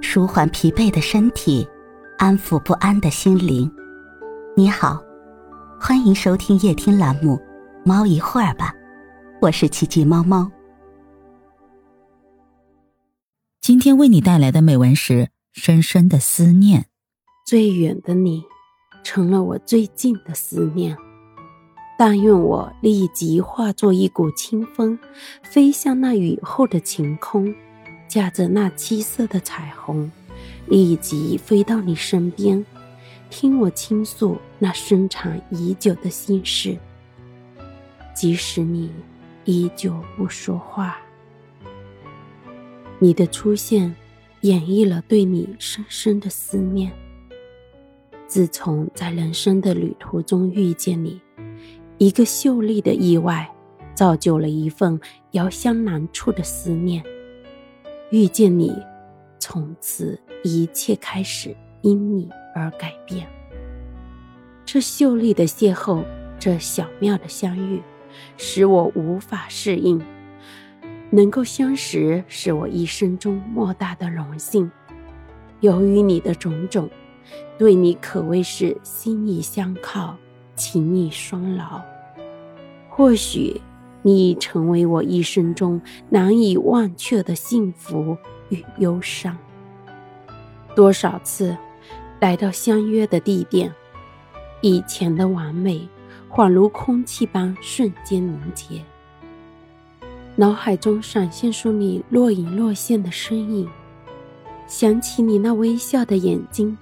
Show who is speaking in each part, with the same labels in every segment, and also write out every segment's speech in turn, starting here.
Speaker 1: 舒缓疲惫的身体，安抚不安的心灵。你好，欢迎收听夜听栏目《猫一会儿吧》，我是奇迹猫猫。今天为你带来的美文是《深深的思念》。
Speaker 2: 最远的你，成了我最近的思念。但愿我立即化作一股清风，飞向那雨后的晴空，驾着那七色的彩虹，立即飞到你身边，听我倾诉那深藏已久的心事。即使你依旧不说话，你的出现演绎了对你深深的思念。自从在人生的旅途中遇见你。一个秀丽的意外，造就了一份遥相难处的思念。遇见你，从此一切开始因你而改变。这秀丽的邂逅，这巧妙的相遇，使我无法适应。能够相识，是我一生中莫大的荣幸。由于你的种种，对你可谓是心意相靠。情谊双牢，或许你已成为我一生中难以忘却的幸福与忧伤。多少次来到相约的地点，以前的完美恍如空气般瞬间凝结，脑海中闪现出你若隐若现的身影，想起你那微笑的眼睛，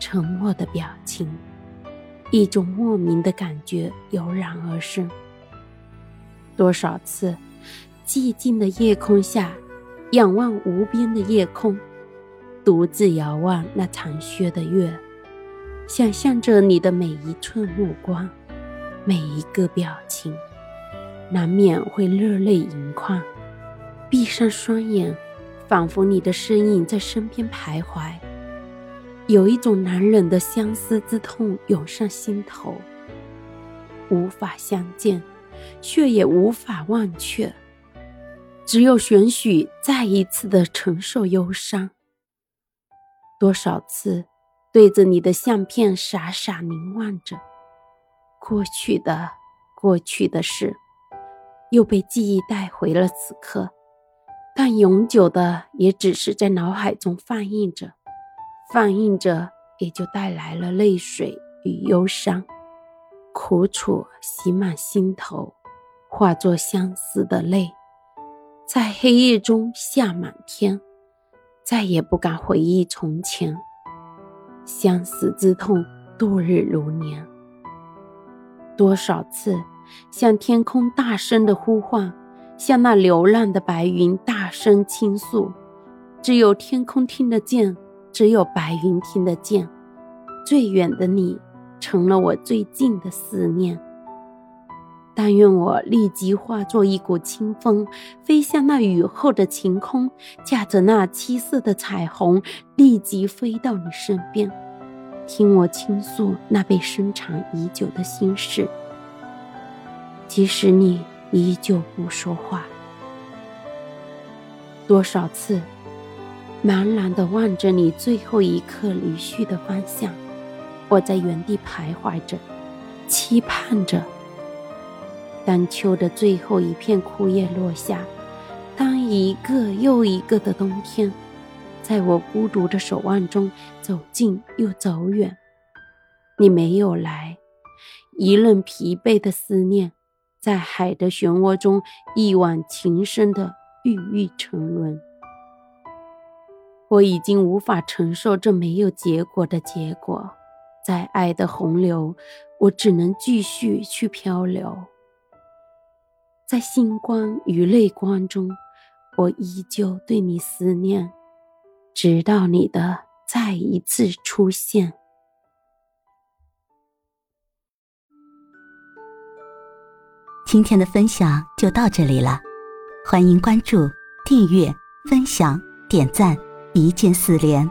Speaker 2: 沉默的表情。一种莫名的感觉油然而生。多少次，寂静的夜空下，仰望无边的夜空，独自遥望那残缺的月，想象着你的每一寸目光，每一个表情，难免会热泪盈眶。闭上双眼，仿佛你的身影在身边徘徊。有一种难忍的相思之痛涌上心头，无法相见，却也无法忘却，只有允许再一次的承受忧伤。多少次对着你的相片傻傻凝望着，过去的过去的事，又被记忆带回了此刻，但永久的也只是在脑海中放映着。放映着，也就带来了泪水与忧伤，苦楚袭满心头，化作相思的泪，在黑夜中下满天，再也不敢回忆从前，相思之痛度日如年。多少次向天空大声的呼唤，向那流浪的白云大声倾诉，只有天空听得见。只有白云听得见，最远的你，成了我最近的思念。但愿我立即化作一股清风，飞向那雨后的晴空，驾着那七色的彩虹，立即飞到你身边，听我倾诉那被深藏已久的心事。即使你依旧不说话，多少次。茫然的望着你最后一刻离去的方向，我在原地徘徊着，期盼着。当秋的最后一片枯叶落下，当一个又一个的冬天，在我孤独的守望中走近又走远，你没有来，一任疲惫的思念，在海的漩涡中一往情深的郁郁沉沦。我已经无法承受这没有结果的结果，在爱的洪流，我只能继续去漂流。在星光与泪光中，我依旧对你思念，直到你的再一次出现。
Speaker 1: 今天的分享就到这里了，欢迎关注、订阅、分享、点赞。一键四连，